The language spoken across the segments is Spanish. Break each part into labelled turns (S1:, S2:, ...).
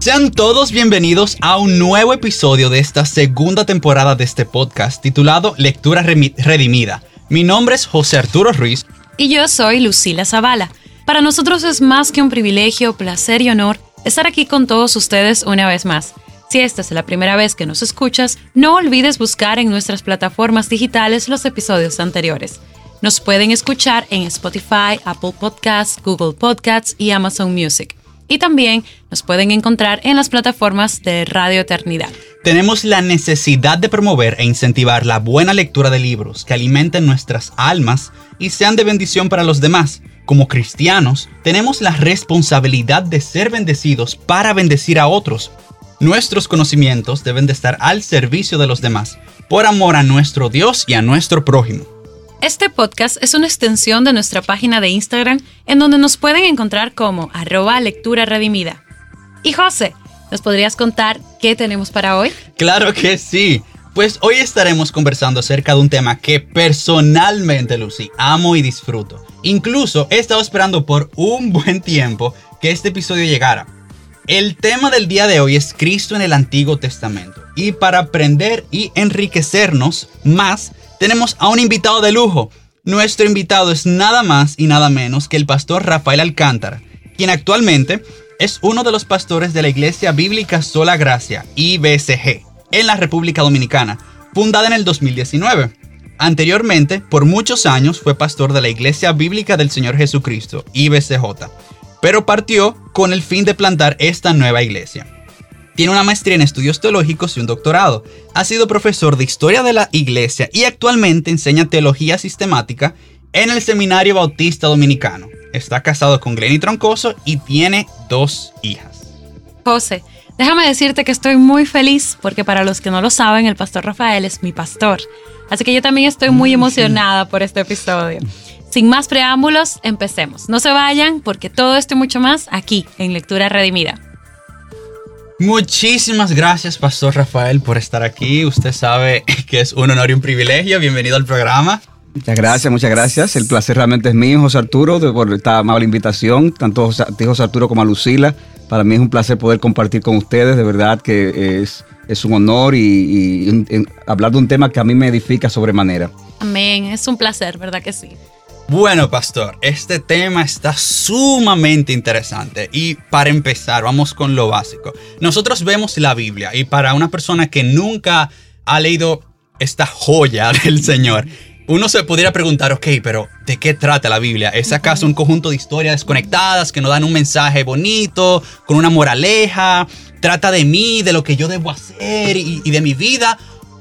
S1: Sean todos bienvenidos a un nuevo episodio de esta segunda temporada de este podcast titulado Lectura Redimida. Mi nombre es José Arturo Ruiz.
S2: Y yo soy Lucila Zavala. Para nosotros es más que un privilegio, placer y honor estar aquí con todos ustedes una vez más. Si esta es la primera vez que nos escuchas, no olvides buscar en nuestras plataformas digitales los episodios anteriores. Nos pueden escuchar en Spotify, Apple Podcasts, Google Podcasts y Amazon Music y también nos pueden encontrar en las plataformas de Radio Eternidad.
S1: Tenemos la necesidad de promover e incentivar la buena lectura de libros que alimenten nuestras almas y sean de bendición para los demás. Como cristianos, tenemos la responsabilidad de ser bendecidos para bendecir a otros. Nuestros conocimientos deben de estar al servicio de los demás, por amor a nuestro Dios y a nuestro prójimo.
S2: Este podcast es una extensión de nuestra página de Instagram en donde nos pueden encontrar como arroba lectura redimida. Y José, ¿nos podrías contar qué tenemos para hoy?
S1: Claro que sí. Pues hoy estaremos conversando acerca de un tema que personalmente, Lucy, amo y disfruto. Incluso he estado esperando por un buen tiempo que este episodio llegara. El tema del día de hoy es Cristo en el Antiguo Testamento. Y para aprender y enriquecernos más, tenemos a un invitado de lujo. Nuestro invitado es nada más y nada menos que el pastor Rafael Alcántara, quien actualmente es uno de los pastores de la Iglesia Bíblica Sola Gracia, IBSG, en la República Dominicana, fundada en el 2019. Anteriormente, por muchos años, fue pastor de la Iglesia Bíblica del Señor Jesucristo, IBCJ, pero partió con el fin de plantar esta nueva iglesia. Tiene una maestría en estudios teológicos y un doctorado. Ha sido profesor de historia de la iglesia y actualmente enseña teología sistemática en el Seminario Bautista Dominicano. Está casado con Glenny Troncoso y tiene dos hijas.
S2: José, déjame decirte que estoy muy feliz porque para los que no lo saben, el pastor Rafael es mi pastor. Así que yo también estoy muy mm, emocionada por este episodio. Sin más preámbulos, empecemos. No se vayan porque todo esto y mucho más aquí en Lectura Redimida.
S1: Muchísimas gracias, Pastor Rafael, por estar aquí. Usted sabe que es un honor y un privilegio. Bienvenido al programa.
S3: Muchas gracias, muchas gracias. El placer realmente es mío, José Arturo, por esta amable invitación, tanto a ti, José Arturo, como a Lucila. Para mí es un placer poder compartir con ustedes, de verdad que es, es un honor y, hablar de un tema que a mí me edifica sobremanera.
S2: Amén, es un placer, ¿verdad que sí?
S1: Bueno, pastor, este tema está sumamente interesante y para empezar, vamos con lo básico. Nosotros vemos la Biblia y para una persona que nunca ha leído esta joya del Señor, uno se pudiera preguntar, ok, pero ¿de qué trata la Biblia? ¿Es acaso un conjunto de historias desconectadas que nos dan un mensaje bonito, con una moraleja? ¿Trata de mí, de lo que yo debo hacer y, y de mi vida?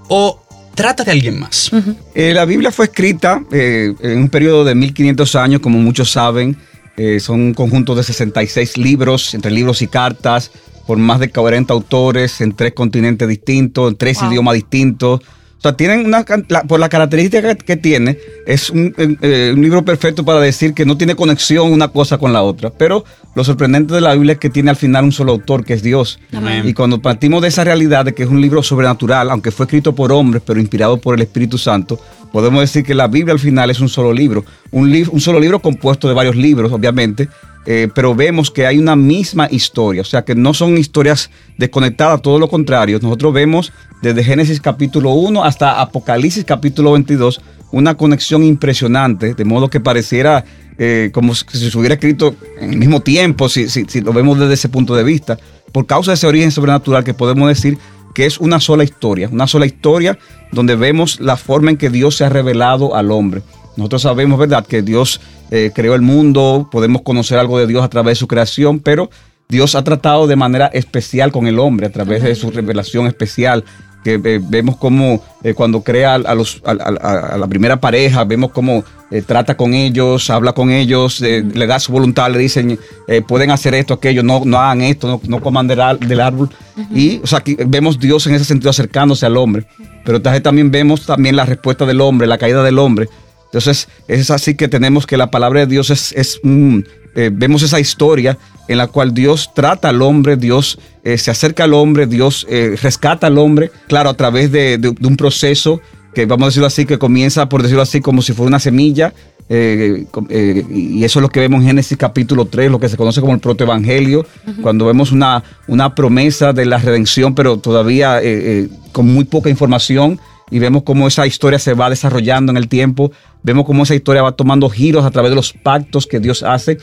S1: ¿O trata de alguien más.
S3: Eh, la Biblia fue escrita eh, en un periodo de 1500 años, como muchos saben. Eh, son un conjunto de 66 libros, entre libros y cartas, por más de 40 autores, en tres continentes distintos, en tres idiomas distintos. O sea, tienen una, por la característica que, tiene, es un, un, libro perfecto para decir que no tiene conexión una cosa con la otra. Pero lo sorprendente de la Biblia es que tiene al final un solo autor, que es Dios. Y cuando partimos de esa realidad de que es un libro sobrenatural, aunque fue escrito por hombres, pero inspirado por el Espíritu Santo, podemos decir que la Biblia al final es un solo libro. Un, un solo libro compuesto de varios libros, obviamente, eh, pero vemos que hay una misma historia, o sea que no son historias desconectadas, todo lo contrario. Nosotros vemos desde Génesis capítulo 1 hasta Apocalipsis capítulo 22 una conexión impresionante, de modo que pareciera eh, como si se hubiera escrito en el mismo tiempo, si, si, lo vemos desde ese punto de vista, por causa de ese origen sobrenatural que podemos decir que es una sola historia, una sola historia donde vemos la forma en que Dios se ha revelado al hombre. Nosotros sabemos, ¿verdad?, que Dios eh, creó el mundo, podemos conocer algo de Dios a través de su creación, pero Dios ha tratado de manera especial con el hombre, a través de su revelación especial que eh, vemos cómo eh, cuando crea a, los, a, la primera pareja, vemos cómo eh, trata con ellos, habla con ellos, le da su voluntad, le dicen, pueden hacer esto, aquello, no, no hagan esto, no, no coman del, árbol. Y, o sea, aquí vemos Dios en ese sentido acercándose al hombre. Pero también vemos también la respuesta del hombre, la caída del hombre. Entonces, es así que tenemos que la palabra de Dios es, es vemos esa historia en la cual Dios trata al hombre, Dios eh, se acerca al hombre, Dios eh, rescata al hombre, claro, a través de, un proceso que vamos a decirlo así, que comienza, por decirlo así, como si fuera una semilla, eh, eh, y eso es lo que vemos en Génesis capítulo 3, lo que se conoce como el protoevangelio, cuando vemos una, una promesa de la redención, pero todavía eh, con muy poca información, y vemos cómo esa historia se va desarrollando en el tiempo, vemos cómo esa historia va tomando giros a través de los pactos que Dios hace,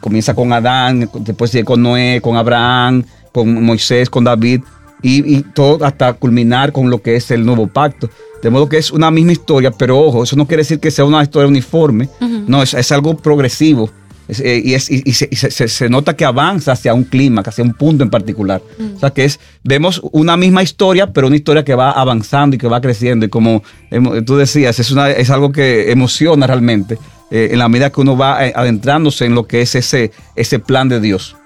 S3: comienza con Adán, después sigue con Noé, con Abraham, con Moisés, con David, y, y todo hasta culminar con lo que es el nuevo pacto. De modo que es una misma historia, pero ojo, eso no quiere decir que sea una historia uniforme. No, es, algo progresivo. Eh, y, se, nota que avanza hacia un clima, hacia un punto en particular. O sea que es, vemos una misma historia, pero una historia que va avanzando y que va creciendo. Y como tú decías, es, una, es algo que emociona realmente eh, en la medida que uno va eh, adentrándose en lo que es ese, ese plan de Dios.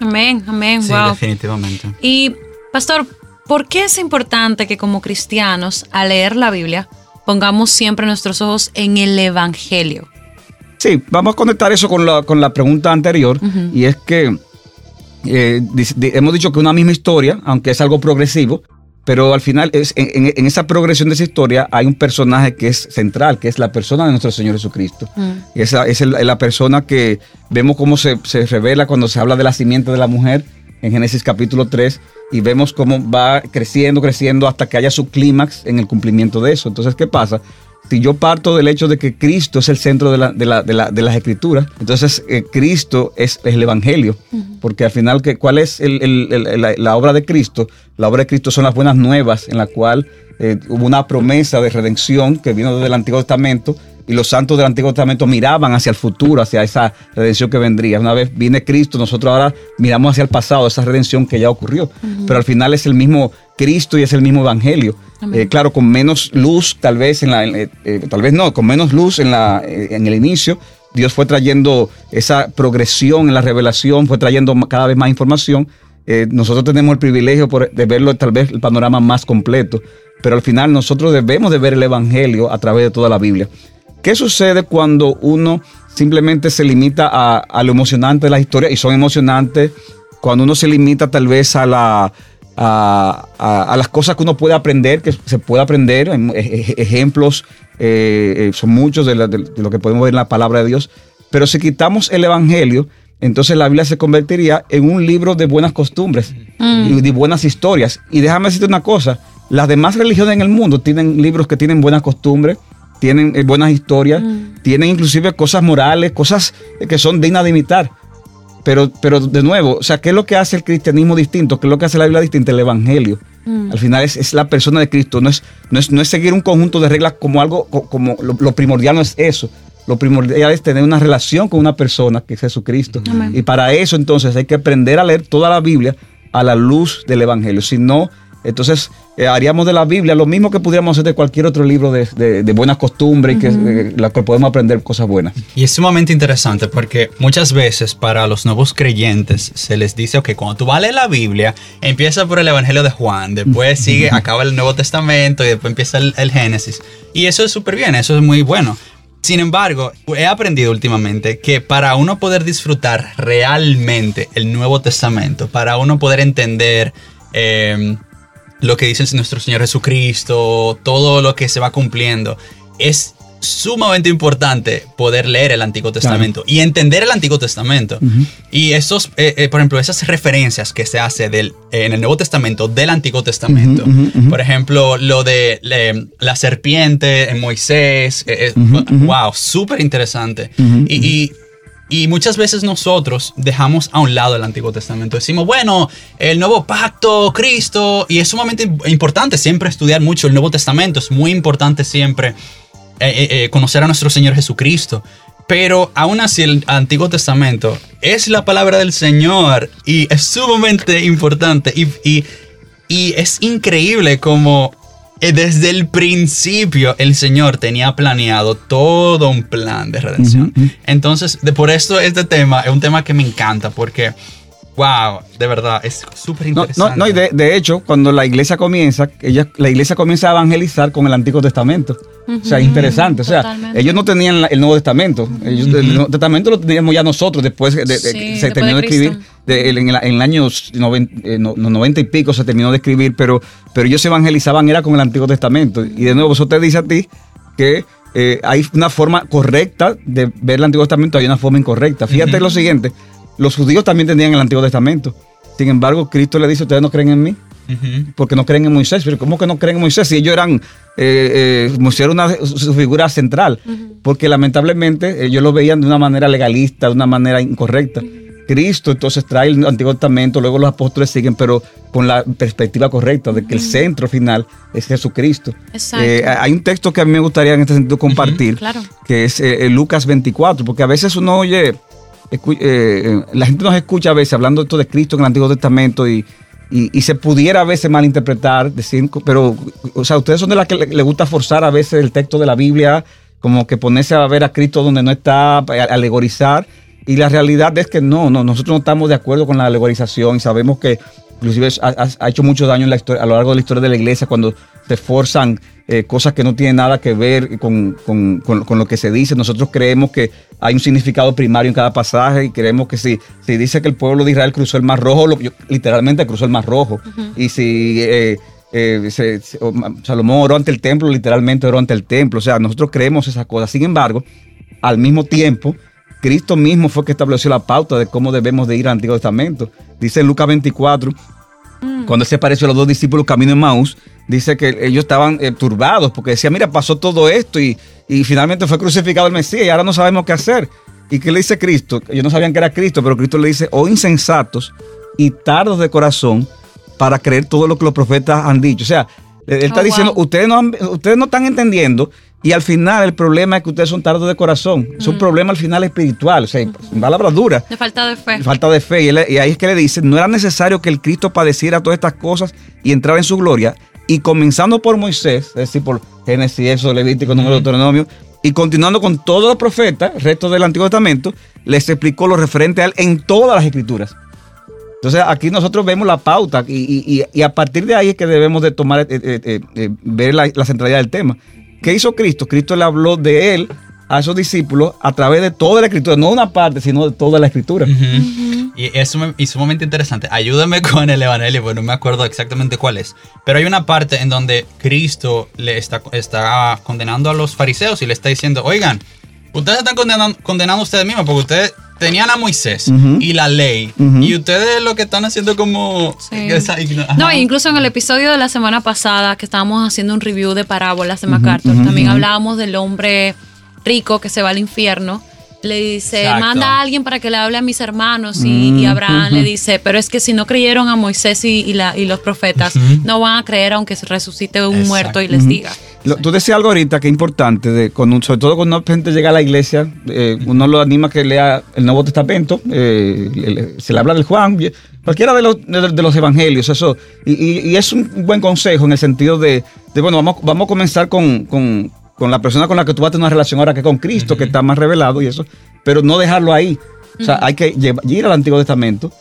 S2: Amén, amén,
S1: sí, definitivamente.
S2: Y, pastor, ¿Por qué es importante que como cristianos, al leer la Biblia, pongamos siempre nuestros ojos en el Evangelio?
S3: Sí, vamos a conectar eso con la, pregunta anterior, y es que eh, hemos dicho que una misma historia, aunque es algo progresivo, pero al final es, en, esa progresión de esa historia hay un personaje que es central, que es la persona de nuestro Señor Jesucristo. Y esa es la persona que vemos cómo se, se revela cuando se habla de la simiente de la mujer en Génesis capítulo 3 y vemos cómo va creciendo, creciendo hasta que haya su clímax en el cumplimiento de eso. Entonces, ¿qué pasa? Si yo parto del hecho de que Cristo es el centro de, las escrituras, entonces eh, Cristo es, el Evangelio, porque al final, ¿cuál es la, obra de Cristo? La obra de Cristo son las buenas nuevas en la cual eh, hubo una promesa de redención que vino desde el Antiguo Testamento y los santos del Antiguo Testamento miraban hacia el futuro, hacia esa redención que vendría. Una vez viene Cristo, nosotros ahora miramos hacia el pasado, esa redención que ya ocurrió. Pero al final es el mismo Cristo y es el mismo Evangelio. Eh, claro, con menos luz, tal vez en la, eh, eh, tal vez no, con menos luz en la, en el inicio. Dios fue trayendo esa progresión en la revelación, fue trayendo cada vez más información. nosotros tenemos el privilegio de verlo tal vez el panorama más completo, pero al final nosotros debemos de ver el Evangelio a través de toda la Biblia. ¿Qué sucede cuando uno simplemente se limita a, lo emocionante de la historia y son emocionantes? Cuando uno se limita tal vez a, la, a, las cosas que uno puede aprender, que se puede aprender, e, e, ejemplos eh, eh, son muchos de, lo que podemos ver en la palabra de Dios, pero si quitamos el Evangelio, entonces la Biblia se convertiría en un libro de buenas costumbres mm. y de buenas historias. Y déjame decirte una cosa, las demás religiones en el mundo tienen libros que tienen buenas costumbres, tienen eh, buenas historias, mm. tienen inclusive cosas morales, cosas que son dignas de imitar. Pero, pero de nuevo, o sea, ¿qué es lo que hace el cristianismo distinto? ¿Qué es lo que hace la Biblia distinta? El Evangelio. Mm. Al final es, la persona de Cristo, no es, no, es, no es seguir un conjunto de reglas como algo, como lo, primordial no es eso. Lo primordial es tener una relación con una persona que es Jesucristo. Y para eso entonces hay que aprender a leer toda la Biblia a la luz del Evangelio. Si no, entonces, eh, haríamos de la Biblia lo mismo que pudiéramos hacer de cualquier otro libro de, de, buenas costumbres y que, eh, la que podemos aprender cosas buenas.
S1: Y es sumamente interesante porque muchas veces para los nuevos creyentes se les dice, ok, cuando tú vas a leer la Biblia, empieza por el Evangelio de Juan, después sigue, acaba el Nuevo Testamento y después empieza el, el Génesis. Y eso es súper bien, eso es muy bueno. Sin embargo, he aprendido últimamente que para uno poder disfrutar realmente el Nuevo Testamento, para uno poder entender... Eh, lo que dice nuestro Señor Jesucristo, todo lo que se va cumpliendo. Es sumamente importante poder leer el Antiguo Testamento y entender el Antiguo Testamento. Y esos, eh, eh, por ejemplo, esas referencias que se hace del, en el Nuevo Testamento del Antiguo Testamento. por ejemplo, lo de la serpiente en Moisés. Eh, wow, súper interesante. y y muchas veces nosotros dejamos a un lado el Antiguo Testamento. Decimos, bueno, el nuevo pacto, Cristo, y es sumamente importante siempre estudiar mucho el Nuevo Testamento. Es muy importante siempre eh, eh, eh, conocer a nuestro Señor Jesucristo. Pero aún así el Antiguo Testamento es la palabra del Señor y es sumamente importante. Y, y, y es increíble como desde el principio el Señor tenía planeado todo un plan de redención. Entonces, de, por esto este tema es un tema que me encanta porque, wow, de verdad, es súper interesante.
S3: No, no, y de, hecho, cuando la iglesia comienza, ella, la iglesia comienza a evangelizar con el Antiguo Testamento. O sea, interesante. O sea, ellos no tenían el Nuevo Testamento. Ellos, El Nuevo Testamento lo teníamos ya nosotros después de, se terminó de, escribir. En, el, año 90, y pico se terminó de escribir, pero, pero ellos se evangelizaban era con el Antiguo Testamento. Y de nuevo, eso te dice a ti que eh, hay una forma correcta de ver el Antiguo Testamento, hay una forma incorrecta. Fíjate lo siguiente, los judíos también tenían el Antiguo Testamento. Sin embargo, Cristo le dice, ustedes no creen en mí, porque no creen en Moisés. Pero ¿cómo que no creen en Moisés? Si ellos eran, eh, eh, Moisés era una, su figura central, porque lamentablemente ellos lo veían de una manera legalista, de una manera incorrecta. Cristo entonces trae el Antiguo Testamento, luego los apóstoles siguen, pero con la perspectiva correcta de que el centro final es Jesucristo. Eh, hay un texto que a mí me gustaría en este sentido compartir, que es eh, Lucas 24, porque a veces uno oye, eh, la gente nos escucha a veces hablando esto de Cristo en el Antiguo Testamento y, y, se pudiera a veces malinterpretar, decir, pero, o sea, ustedes son de las que le, gusta forzar a veces el texto de la Biblia, como que ponerse a ver a Cristo donde no está, alegorizar. Y la realidad es que no, no, nosotros no estamos de acuerdo con la alegorización y sabemos que inclusive ha, hecho mucho daño en la historia, a lo largo de la historia de la iglesia cuando se forzan eh, cosas que no tienen nada que ver con, lo que se dice. Nosotros creemos que hay un significado primario en cada pasaje y creemos que si, si dice que el pueblo de Israel cruzó el Mar Rojo, literalmente cruzó el Mar Rojo. Y si eh, eh, Salomón oró ante el templo, literalmente oró ante el templo. O sea, nosotros creemos esas cosas. Sin embargo, al mismo tiempo, Cristo mismo fue que estableció la pauta de cómo debemos de ir al Antiguo Testamento. Dice en Lucas 24, mm. cuando se apareció a los dos discípulos camino en Maús, dice que ellos estaban eh, turbados porque decía, mira, pasó todo esto y, finalmente fue crucificado el Mesías y ahora no sabemos qué hacer. ¿Y qué le dice Cristo? Ellos no sabían que era Cristo, pero Cristo le dice, oh insensatos y tardos de corazón para creer todo lo que los profetas han dicho. O sea, él está oh, diciendo, ustedes, no ustedes no están entendiendo y al final el problema es que ustedes son tardos de corazón. Es un mm. problema al final espiritual, o sea, en palabras duras.
S2: De falta de fe.
S3: falta de fe. Y, ahí es que le dice, no era necesario que el Cristo padeciera todas estas cosas y entrara en su gloria. Y comenzando por Moisés, es decir, por Génesis, eso, Levítico, Número, de Deuteronomio, y continuando con todos los profetas, el resto del Antiguo Testamento, les explicó lo referente a él en todas las escrituras. Entonces aquí nosotros vemos la pauta y, a partir de ahí es que debemos de tomar, eh, eh, eh, ver la, la centralidad del tema. ¿Qué hizo Cristo? Cristo le habló de él a esos discípulos a través de toda la escritura, no una parte, sino de toda la escritura.
S1: Y eso me, y sumamente interesante. Ayúdame con el Evangelio, porque no me acuerdo exactamente cuál es. Pero hay una parte en donde Cristo le está, está condenando a los fariseos y le está diciendo, oigan, ustedes están condenando, condenando a ustedes mismos porque ustedes tenían a Moisés y la ley. Y ustedes lo que están haciendo como...
S2: no, incluso en el episodio de la semana pasada que estábamos haciendo un review de parábolas de MacArthur, también hablábamos del hombre rico que se va al infierno. Le dice, manda a alguien para que le hable a mis hermanos. Y, Abraham le dice, pero es que si no creyeron a Moisés y, la, y los profetas, no van a creer aunque se resucite un muerto y les diga
S3: tú decías algo ahorita que es importante, de, sobre todo cuando una gente llega a la iglesia, eh, uno lo anima a que lea el Nuevo Testamento, eh, se le habla del Juan, cualquiera de los, de, los evangelios, eso. Y, es un buen consejo en el sentido de, bueno, vamos, vamos a comenzar con, la persona con la que tú vas a tener una relación ahora que con Cristo, que está más revelado y eso, pero no dejarlo ahí. O sea, hay que ir al Antiguo Testamento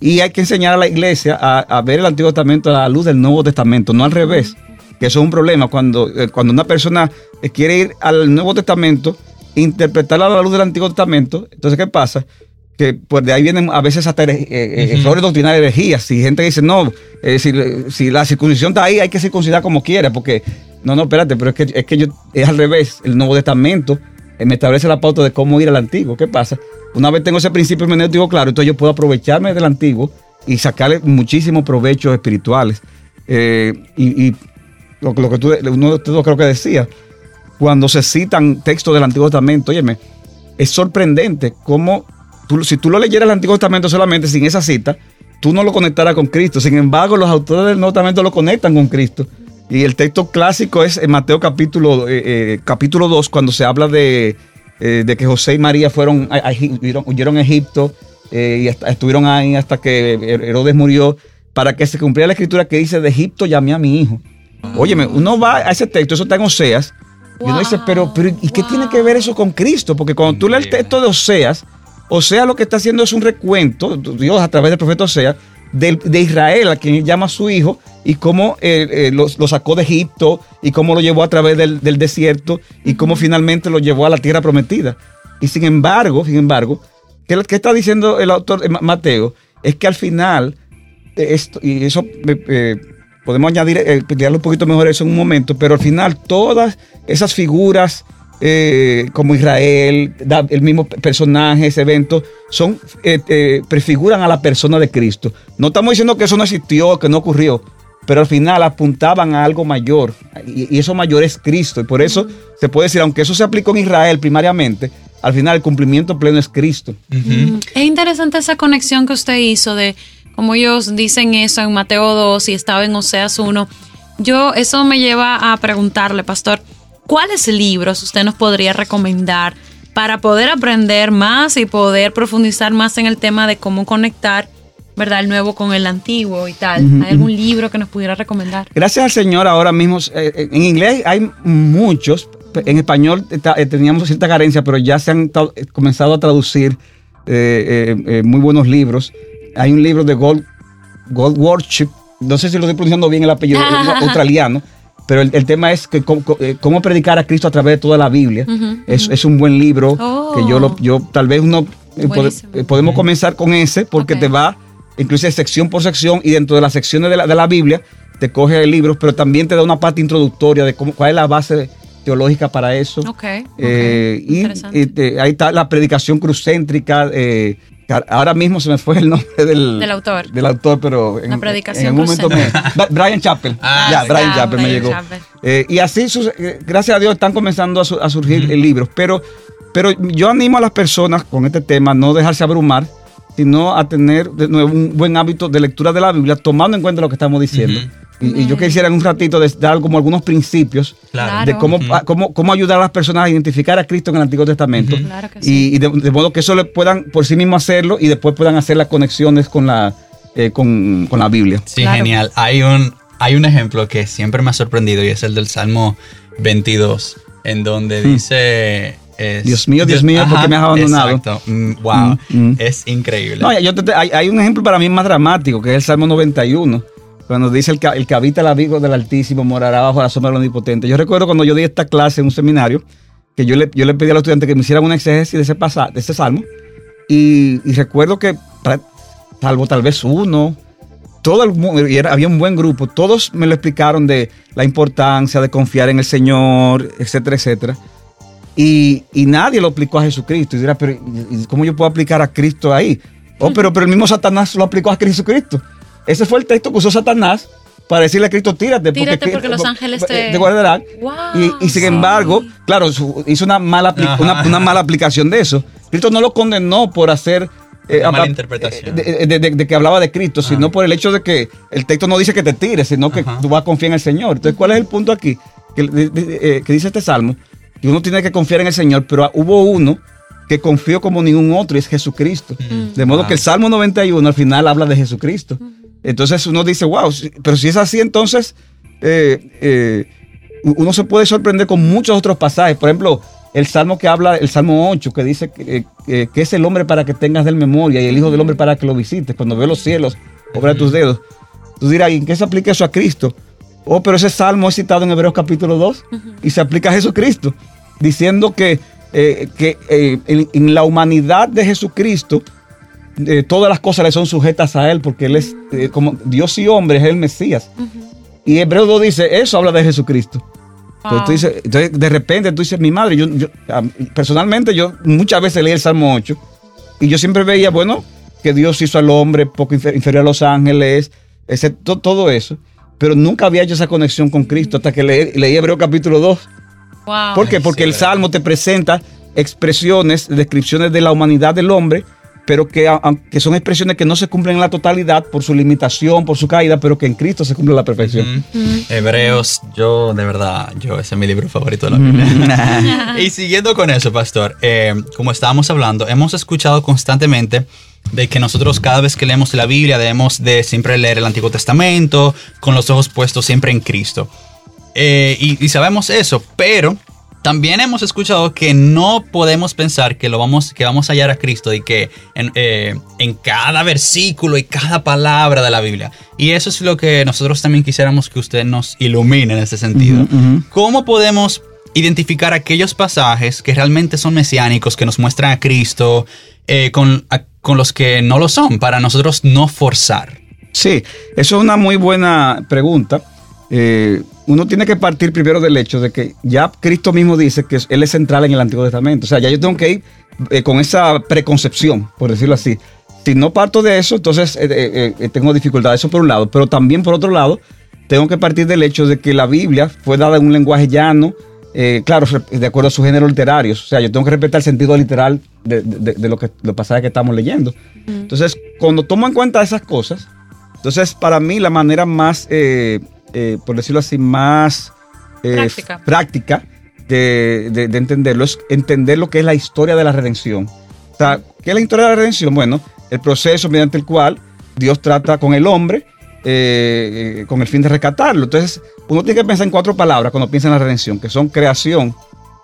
S3: y hay que enseñar a la iglesia a, ver el Antiguo Testamento a la luz del Nuevo Testamento, no al revés que eso es un problema. Cuando, eh, cuando una persona eh, quiere ir al Nuevo Testamento, interpretarla a la luz del Antiguo Testamento, entonces, ¿qué pasa? Que pues de ahí vienen a veces hasta eh, errores doctrinales de herejías. Si gente dice, no, si, si, la circuncisión está ahí, hay que circuncidar como quiera, porque, no, no, espérate, pero es que, es que yo, es al revés. El Nuevo Testamento me establece la pauta de cómo ir al Antiguo. ¿Qué pasa? Una vez tengo ese principio hermenéutico claro, entonces yo puedo aprovecharme del Antiguo y sacarle muchísimos provechos espirituales. y, lo, que tú, uno de ustedes creo que decía, cuando se citan textos del Antiguo Testamento, óyeme, es sorprendente cómo tú, si tú lo leyeras el Antiguo Testamento solamente sin esa cita, tú no lo conectaras con Cristo. Sin embargo, los autores del Nuevo Testamento lo conectan con Cristo. Y el texto clásico es en Mateo capítulo, eh, eh, capítulo 2, cuando se habla de, eh, de que José y María fueron a, huyeron a Egipto y estuvieron ahí hasta que Herodes murió, para que se cumpliera la escritura que dice, de Egipto llamé a mi hijo. Óyeme, uno va a ese texto, eso está en Oseas, y uno dice, pero, pero ¿y qué tiene que ver eso con Cristo? Porque cuando tú lees el texto de Oseas, Oseas lo que está haciendo es un recuento, Dios a través del profeta Oseas, de, Israel, a quien llama a su hijo, y cómo eh, eh, lo, sacó de Egipto, y cómo lo llevó a través del, desierto, y cómo finalmente lo llevó a la tierra prometida. Y sin embargo, sin embargo, ¿qué, qué está diciendo el autor eh, Mateo? Es que al final, esto, y eso podemos añadir, un poquito mejor eso en un momento, pero al final todas esas figuras eh, como Israel, da- el mismo personaje, ese evento, son, eh, eh, prefiguran a la persona de Cristo. No estamos diciendo que eso no existió, que no ocurrió, pero al final apuntaban a algo mayor, y, y eso mayor es Cristo. Y por eso se puede decir, aunque eso se aplicó en Israel primariamente, al final el cumplimiento pleno es Cristo.
S2: Mm, Es interesante esa conexión que usted hizo de como ellos dicen eso en Mateo 2 y estaba en Oseas 1. Yo, eso me lleva a preguntarle, pastor, ¿cuáles libros usted nos podría recomendar para poder aprender más y poder profundizar más en el tema de cómo conectar, ¿verdad? El nuevo con el antiguo y tal. ¿Hay algún libro que nos pudiera recomendar?
S3: Gracias al Señor, ahora mismo, eh, en inglés hay muchos, en español eh, teníamos cierta carencia, pero ya se han eh, comenzado a traducir eh, eh, eh, muy buenos libros. Hay un libro de Gold, Gold Worship, no sé si lo estoy pronunciando bien el apellido, australiano, pero el, el tema es que cómo, eh, cómo predicar a Cristo a través de toda la Biblia. Es, es un buen libro
S2: Oh.
S3: que yo, lo, yo tal vez uno eh, pode- eh, podemos comenzar con ese porque te va incluso sección por sección y dentro de las secciones de la, de la Biblia te coge libros, pero también te da una parte introductoria de cómo, cuál es la base teológica para eso.
S2: Ok. ok.
S3: Eh, y te- ahí está la predicación crucéntrica. eh, ahora mismo se me fue el nombre del,
S2: Del autor.
S3: Del autor, pero en,
S2: La predicación
S3: en algún momento me.
S2: crucéntrica.
S3: Bra- Brian Chappell.
S1: Ah,
S3: ya. Brian
S2: Ah,
S3: Chappell me llegó.
S2: Chappell.
S3: Eh, y así, sus- eh, gracias a Dios, están comenzando a, su- a surgir eh, libros. Pero, pero yo animo a las personas con este tema no dejarse abrumar, sino a tener de nuevo un buen hábito de lectura de la Biblia, tomando en cuenta lo que estamos diciendo. Y, y yo quisiera en un ratito de- dar como algunos principios
S1: Claro.
S3: de cómo, cómo, cómo ayudar a las personas a identificar a Cristo en el Antiguo Testamento.
S2: Claro que sí.
S3: Y, y de, de modo que eso le puedan por sí mismo hacerlo y después puedan hacer las conexiones con la, eh, con, con la Biblia.
S1: Sí,
S2: Claro.
S1: genial. Hay un, hay un ejemplo que siempre me ha sorprendido y es el del Salmo 22, en donde dice... es-
S3: Hmm. Dios mío, Dios mío, ¿por qué me has abandonado?
S1: Exacto. Mm, wow,
S3: Mm, mm.
S1: es increíble.
S3: No, yo te- te- hay, hay un ejemplo para mí más dramático, que es el Salmo 91, cuando dice el que, el que habita el abrigo del Altísimo morará bajo la sombra del Omnipotente. Yo recuerdo cuando yo di esta clase en un seminario, que yo le, yo le pedí a los estudiantes que me hicieran un exégesis de ese, pasa- de ese salmo, y, recuerdo que, salvo tal vez uno, todo el y había un buen grupo, todos me lo explicaron de la importancia de confiar en el Señor, etcétera, etcétera. Y, y nadie lo aplicó a Jesucristo. Y dirá, pero ¿y- y ¿cómo yo puedo aplicar a Cristo ahí? Oh, pero, pero el mismo Satanás lo aplicó a Jesucristo. Ese fue el texto que usó Satanás para decirle a Cristo, tírate.
S2: Porque los ángeles te-
S3: guardarán.
S2: Wow,
S3: y, y sin
S2: sí.
S3: embargo, claro, hizo una mala, una, una mala aplicación de eso. Cristo no lo condenó por hacer... eh,
S1: mala interpretación.
S3: De, de- de- de que hablaba de Cristo, sino por el hecho de que el texto no dice que te tires, sino que
S1: Ajá.
S3: tú vas a confiar en el Señor. Entonces, ¿cuál es el punto aquí? Que, de- de- eh, que dice este salmo, que uno tiene que confiar en el Señor, pero hubo uno que confió como ningún otro y es Jesucristo.
S1: Mm.
S3: De modo que el Salmo 91 al final habla de Jesucristo. Entonces uno dice, wow, pero si es así, entonces eh, eh, uno se puede sorprender con muchos otros pasajes. Por ejemplo, el Salmo que habla, el Salmo 8, que dice que, eh, que- es el hombre para que tengas del memoria y el Hijo del Hombre para que lo visites. Cuando ve los cielos, obra tus dedos. Tú dirás, ¿y en qué se aplica eso a Cristo? Oh, pero ese salmo es citado en Hebreos capítulo 2 y se aplica a Jesucristo, diciendo que, que en, en la humanidad de Jesucristo eh, todas las cosas le son sujetas a Él porque Él es eh, como Dios y hombre, es el Mesías. Y Hebreos 2 dice, eso habla de Jesucristo. Entonces, tú dices- entonces, de repente tú dices, mi madre, yo, yo- personalmente yo muchas veces leí el Salmo 8 y yo siempre veía, bueno, que Dios hizo al hombre poco infer- inferior a los ángeles, excepto todo eso, pero nunca había hecho esa conexión con Cristo hasta que leí, leí Hebreo capítulo 2.
S2: Wow.
S3: ¿Por qué? Porque el. Salmo te presenta expresiones, descripciones de la humanidad del hombre, pero que, a- a- que son expresiones que no se cumplen en la totalidad por su limitación, por su caída, pero que en Cristo se cumple la perfección.
S1: Hebreos, yo de verdad, yo ese es mi libro favorito de la Biblia. y siguiendo con eso, pastor, eh, como estábamos hablando, hemos escuchado constantemente de que nosotros cada vez que leemos la Biblia debemos de siempre leer el Antiguo Testamento con los ojos puestos siempre en Cristo. Eh, y, y sabemos eso, pero también hemos escuchado que no podemos pensar que lo vamos, que vamos a hallar a Cristo y que en, eh, en cada versículo y cada palabra de la Biblia. Y eso es lo que nosotros también quisiéramos que usted nos ilumine en ese sentido. ¿Cómo podemos identificar aquellos pasajes que realmente son mesiánicos, que nos muestran a Cristo, eh, con, a- con los que no lo son, para nosotros no forzar?
S3: Sí, eso es una muy buena pregunta. Eh, uno tiene que partir primero del hecho de que ya Cristo mismo dice que Él es central en el Antiguo Testamento. O sea, ya yo tengo que ir eh, con esa preconcepción, por decirlo así. Si no parto de eso, entonces eh, tengo dificultades. Eso por un lado. Pero también por otro lado, tengo que partir del hecho de que la Biblia fue dada en un lenguaje llano, claro, de acuerdo a su género literario. O sea, yo tengo que respetar el sentido literal de, lo que lo pasaje que estamos leyendo. Entonces, cuando tomo en cuenta esas cosas, entonces para mí la manera más eh, por decirlo así, más
S2: eh,
S3: práctica, de, entenderlo, es entender lo que es la historia de la redención. O sea, ¿qué es la historia de la redención? Bueno, el proceso mediante el cual Dios trata con el hombre eh, con el fin de rescatarlo. Entonces, uno tiene que pensar en cuatro palabras cuando piensa en la redención, que son creación,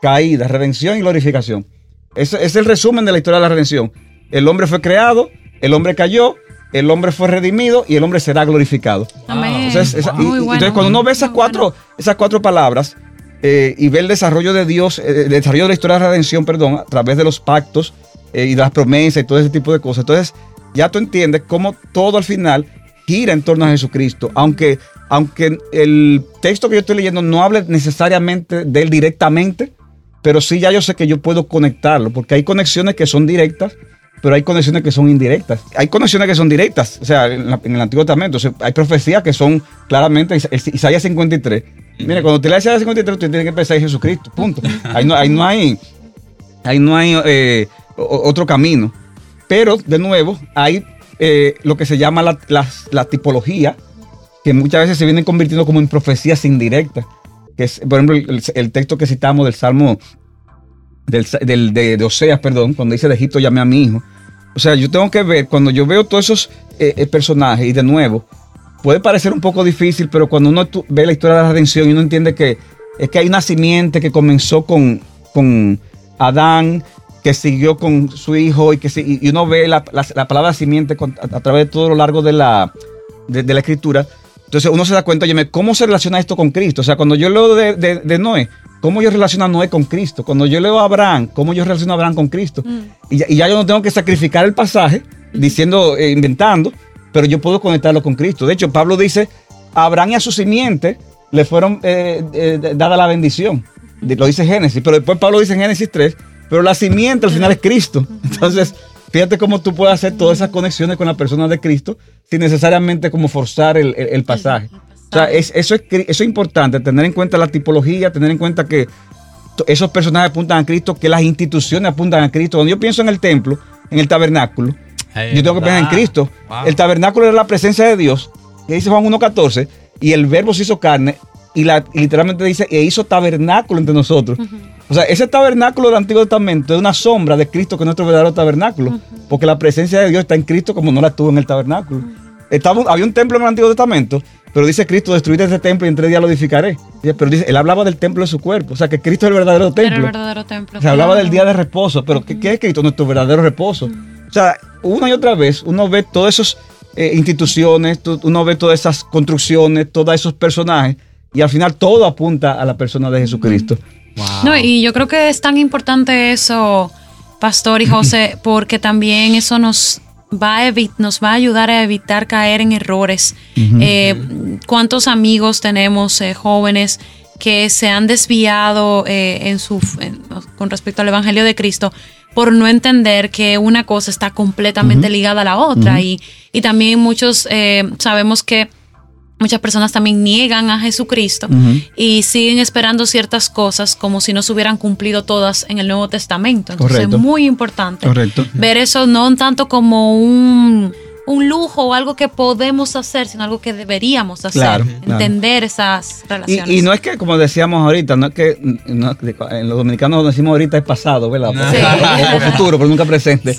S3: caída, redención y glorificación. Ese es el resumen de la historia de la redención. El hombre fue creado, el hombre cayó, el hombre fue redimido y el hombre será glorificado.
S2: Amén.
S3: Entonces, cuando uno ve esas cuatro, esas cuatro palabras eh, y ve el desarrollo de Dios, eh, el desarrollo de la historia de la redención, perdón, a través de los pactos eh, y de las promesas y todo ese tipo de cosas, entonces ya tú entiendes cómo todo al final gira en torno a Jesucristo, aunque, aunque el texto que yo estoy leyendo no hable necesariamente de él directamente, pero sí ya yo sé que yo puedo conectarlo, porque hay conexiones que son directas pero hay conexiones que son indirectas. Hay conexiones que son directas, o sea, en, el Antiguo Testamento. hay profecías que son claramente Isaías 53. Mire, cuando te lees Isaías 53, usted tiene que pensar en Jesucristo, punto. Ahí no, hay, ahí no hay eh, otro camino. Pero, de nuevo, hay eh, lo que se llama la, tipología, que muchas veces se vienen convirtiendo como en profecías indirectas. Que es, por ejemplo, el, texto que citamos del Salmo de, de, Oseas, perdón, cuando dice de Egipto llamé a mi hijo. O sea, yo tengo que ver, cuando yo veo todos esos eh, eh, personajes, y de nuevo, puede parecer un poco difícil, pero cuando uno ve la historia de la redención y uno entiende que es que hay una simiente que comenzó con, con Adán, que siguió con su hijo y que y uno ve la, palabra simiente a, través de todo lo largo de la, de, la escritura. Entonces uno se da cuenta, oye, ¿cómo se relaciona esto con Cristo? O sea, cuando yo leo de, de Noé, ¿Cómo yo relaciono a Noé con Cristo? Cuando yo leo a Abraham, ¿cómo yo relaciono a Abraham con Cristo? Mm. Y, ya, yo no tengo que sacrificar el pasaje diciendo, eh, inventando, pero yo puedo conectarlo con Cristo. De hecho, Pablo dice, a Abraham y a su simiente le fueron eh, eh, dada la bendición. Lo dice Génesis, pero después Pablo dice en Génesis 3, pero la simiente al final es Cristo. Entonces, fíjate cómo tú puedes hacer todas esas conexiones con la persona de Cristo sin necesariamente como forzar el pasaje. O sea, es, eso, es, eso es importante, tener en cuenta la tipología, tener en cuenta que esos personajes apuntan a Cristo, que las instituciones apuntan a Cristo. Cuando yo pienso en el templo, en el tabernáculo, yo tengo que pensar en Cristo. El tabernáculo era la presencia de Dios, que dice Juan 1.14, y el verbo se hizo carne, y, la, literalmente dice, e hizo tabernáculo entre nosotros. O sea, ese tabernáculo del Antiguo Testamento es una sombra de Cristo que es nuestro verdadero tabernáculo, porque la presencia de Dios está en Cristo como no la tuvo en el tabernáculo. Estaba, había un templo en el Antiguo Testamento pero dice Cristo, destruiré este templo y en tres días lo edificaré. Pero dice, él hablaba del templo de su cuerpo. O sea, que Cristo es el verdadero templo.
S2: el verdadero templo.
S3: Se hablaba del día de reposo. Pero ¿qué, es Cristo? Nuestro verdadero reposo. O sea, una y otra vez uno ve todas esas eh, instituciones, uno ve todas esas construcciones, todos esos personajes. Y al final todo apunta a la persona de Jesucristo.
S2: No, y yo creo que es tan importante eso, Pastor y José, porque también eso nos va a nos va a ayudar a evitar caer en errores. Eh, ¿Cuántos amigos tenemos eh, jóvenes que se han desviado eh, en su, con respecto al Evangelio de Cristo por no entender que una cosa está completamente ligada a la otra? y, y, también muchos sabemos que Muchas personas también niegan a Jesucristo y siguen esperando ciertas cosas como si no se hubieran cumplido todas en el Nuevo Testamento. Entonces es muy importante ver eso no tanto como un, lujo o algo que podemos hacer, sino algo que deberíamos hacer. entender esas relaciones.
S3: Y, no es que, como decíamos ahorita, no es que en los dominicanos decimos ahorita es pasado, ¿verdad? O, futuro, pero nunca presente.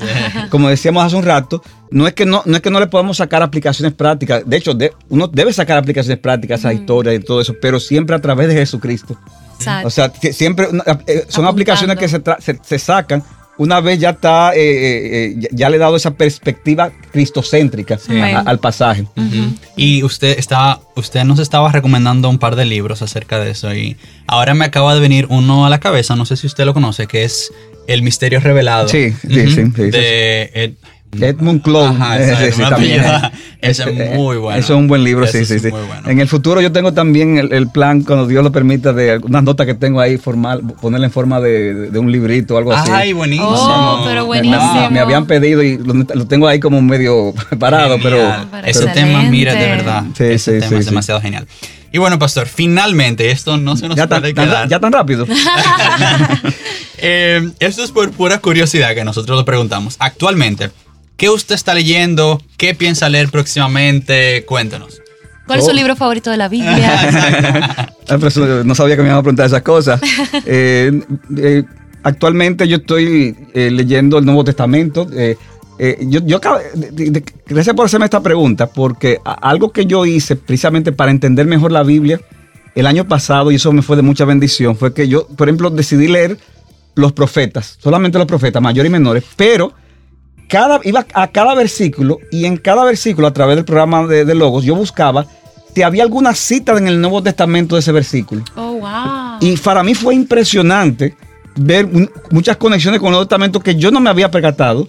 S3: Como decíamos hace un rato, no es que no, no es que no le podamos sacar aplicaciones prácticas. De hecho, uno debe sacar aplicaciones prácticas a esa historia y todo eso, pero siempre a través de Jesucristo. O sea, siempre eh, son aplicaciones que se, se, sacan una vez ya está, eh, eh, ya, le he dado esa perspectiva cristocéntrica al pasaje.
S1: Y usted está, usted nos estaba recomendando un par de libros acerca de eso y ahora me acaba de venir uno a la cabeza, no sé si usted lo conoce, que es El Misterio Revelado.
S3: Sí, sí, sí,
S1: De
S3: Edmund Clown.
S1: Ajá,
S3: sí, también.
S1: Ese es muy bueno.
S3: Eso es un buen libro,
S1: Ese
S3: sí,
S1: sí
S3: sí,
S1: bueno.
S3: En el futuro yo tengo también el, el plan, cuando Dios lo permita, de unas notas que tengo ahí, formal, ponerla en forma de, de un librito o algo así.
S1: Ay, buenísimo.
S2: Oh, pero
S3: Me-
S2: buenísimo.
S3: Me, me habían pedido y lo, lo tengo ahí como medio parado, pero...
S1: Genial.
S2: pero-
S1: Ese tema, mira, de verdad.
S3: Sí,
S1: ese
S3: sí,
S1: tema
S3: sí,
S1: es
S3: sí.
S1: demasiado genial. Y bueno, pastor, finalmente, esto no se nos
S3: Ya
S1: puede
S3: tan-
S1: quedar.
S3: ya tan rápido.
S1: Eh, esto es por pura curiosidad que nosotros lo preguntamos. Actualmente, ¿qué usted está leyendo? ¿Qué piensa leer próximamente? Cuéntanos.
S2: ¿Cuál es su
S3: Oh.
S2: libro favorito de la Biblia?
S3: Ah, pero eso, no sabía que me iban a preguntar esas cosas. Eh, eh, actualmente yo estoy eh, leyendo el Nuevo Testamento. Eh, eh, yo, yo acabo- de- de- de- gracias por hacerme esta pregunta, porque a- algo que yo hice precisamente para entender mejor la Biblia el año pasado, y eso me fue de mucha bendición, fue que yo, por ejemplo, decidí leer los profetas, solamente los profetas, mayores y menores, pero cada, iba a cada versículo y en cada versículo, a través del programa de, de Logos, yo buscaba si había alguna cita en el Nuevo Testamento de ese versículo.
S2: Oh, wow.
S3: Y para mí fue impresionante ver muchas conexiones con el Nuevo Testamento que yo no me había percatado.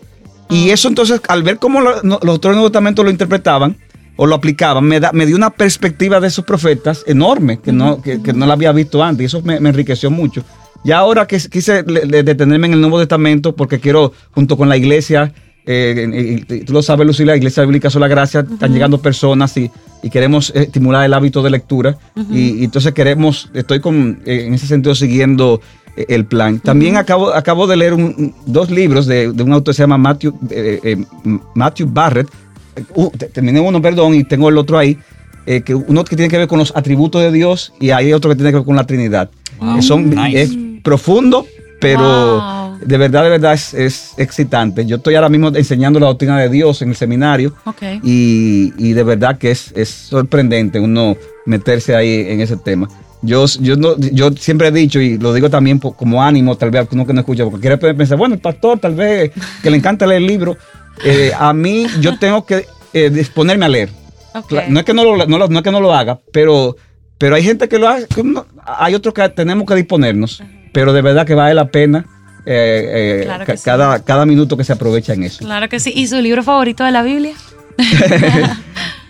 S3: Y eso entonces, al ver cómo lo- los otros Nuevos Testamentos lo interpretaban o lo aplicaban, me, da- me dio una perspectiva de esos profetas enorme que no, que, que no la había visto antes. Y eso me, me enriqueció mucho. Y ahora que quise detenerme en el Nuevo Testamento porque quiero, junto con la iglesia, eh, tú lo sabes, Lucila, la Iglesia Bíblica Sola Gracia, están llegando personas y, y queremos estimular el hábito de lectura. y, y entonces queremos, estoy con, en ese sentido siguiendo eh, el plan. También acabo, acabo de leer un- dos libros de, de un autor que se llama Matthew, eh, Matthew Barrett. Uh, te- terminé uno, perdón, y tengo el otro ahí. que uno que tiene que ver con los atributos de Dios y hay otro que tiene que ver con la Trinidad.
S1: Wow,
S3: son,
S1: nice.
S3: Es profundo, pero
S2: Wow.
S3: De verdad, de verdad es, es excitante. Yo estoy ahora mismo enseñando la doctrina de Dios en el seminario y, y de verdad que es, es sorprendente uno meterse ahí en ese tema. Yo, yo, no, yo siempre he dicho, y lo digo también como ánimo, tal vez a uno que no escucha, porque quiere pensar, bueno, el pastor tal vez que le encanta leer libros, eh, a mí yo tengo que eh, disponerme a leer. No es que no lo, no lo- no es que no lo haga, pero, pero hay gente que lo hace, que uno- hay otros que tenemos que disponernos, pero de verdad que vale la pena eh, eh,
S2: Claro
S3: ca-
S2: que sí.
S3: cada, cada minuto que se aprovecha en eso.
S2: Claro que sí. ¿Y su libro favorito de la Biblia?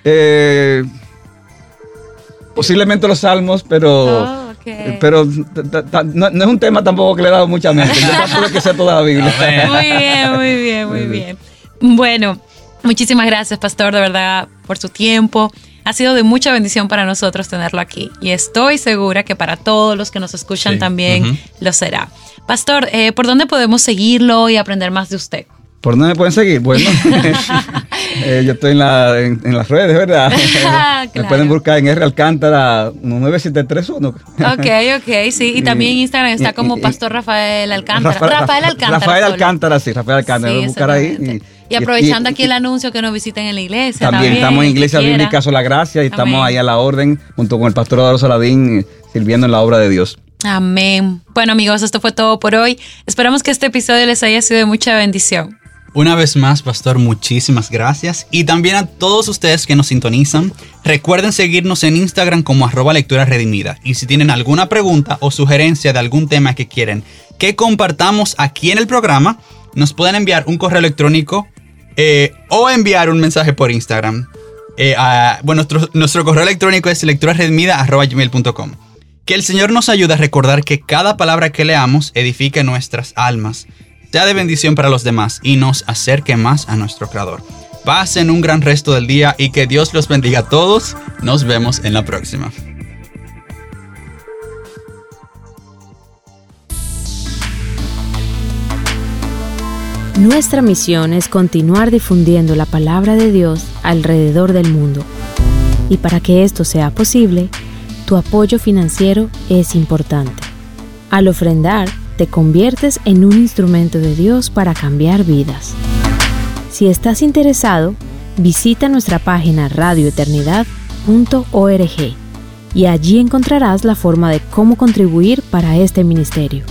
S3: Eh, posiblemente los salmos, pero,
S2: Oh,
S3: pero no, no es un tema tampoco que le he dado mucha mente. Yo tampoco que sé toda la Biblia.
S2: Muy bien, muy bien, muy bien. Bueno, muchísimas gracias, Pastor, de verdad, por su tiempo. Ha sido de mucha bendición para nosotros tenerlo aquí y estoy segura que para todos los que nos escuchan
S1: Sí,
S2: también lo será. Pastor, eh, ¿por dónde podemos seguirlo y aprender más de usted?
S3: ¿Por dónde me pueden seguir? Bueno, eh, yo estoy en, la- en- en las redes, ¿verdad?
S2: Claro.
S3: Me pueden buscar en R Alcántara 9731.
S2: Ok, ok, sí. Y también Instagram está como Pastor Rafael Alcántara.
S3: Rafael,
S2: Rafael Alcántara.
S3: Rafael. Alcántara, sí, Rafael Alcántara.
S2: Sí,
S3: buscar ahí. Y,
S2: Y aprovechando
S3: y-
S2: aquí el anuncio que nos visiten en la iglesia.
S3: También,
S2: También,
S3: estamos en Iglesia. Bíblica Sola Gracia y estamos ahí a la orden junto con el pastor Adolfo Saladín eh, sirviendo en la obra de Dios.
S2: Amén. Bueno amigos, esto fue todo por hoy. Esperamos que este episodio les haya sido de mucha bendición.
S1: Una vez más, Pastor, muchísimas gracias. Y también a todos ustedes que nos sintonizan, recuerden seguirnos en Instagram como arroba lectura redimida. Y si tienen alguna pregunta o sugerencia de algún tema que quieren que compartamos aquí en el programa, nos pueden enviar un correo electrónico eh, o enviar un mensaje por Instagram. Eh, bueno, nuestro, correo electrónico es lecturaredimida.gmail.com. Que el Señor nos ayude a recordar que cada palabra que leamos edifique nuestras almas, sea de bendición para los demás y nos acerque más a nuestro Creador. Pasen un gran resto del día y que Dios los bendiga a todos. Nos vemos en la próxima.
S4: Nuestra misión es continuar difundiendo la palabra de Dios alrededor del mundo. Y para que esto sea posible, tu apoyo financiero es importante. Al ofrendar, te conviertes en un instrumento de Dios para cambiar vidas. Si estás interesado, visita nuestra página radioeternidad.org y allí encontrarás la forma de cómo contribuir para este ministerio.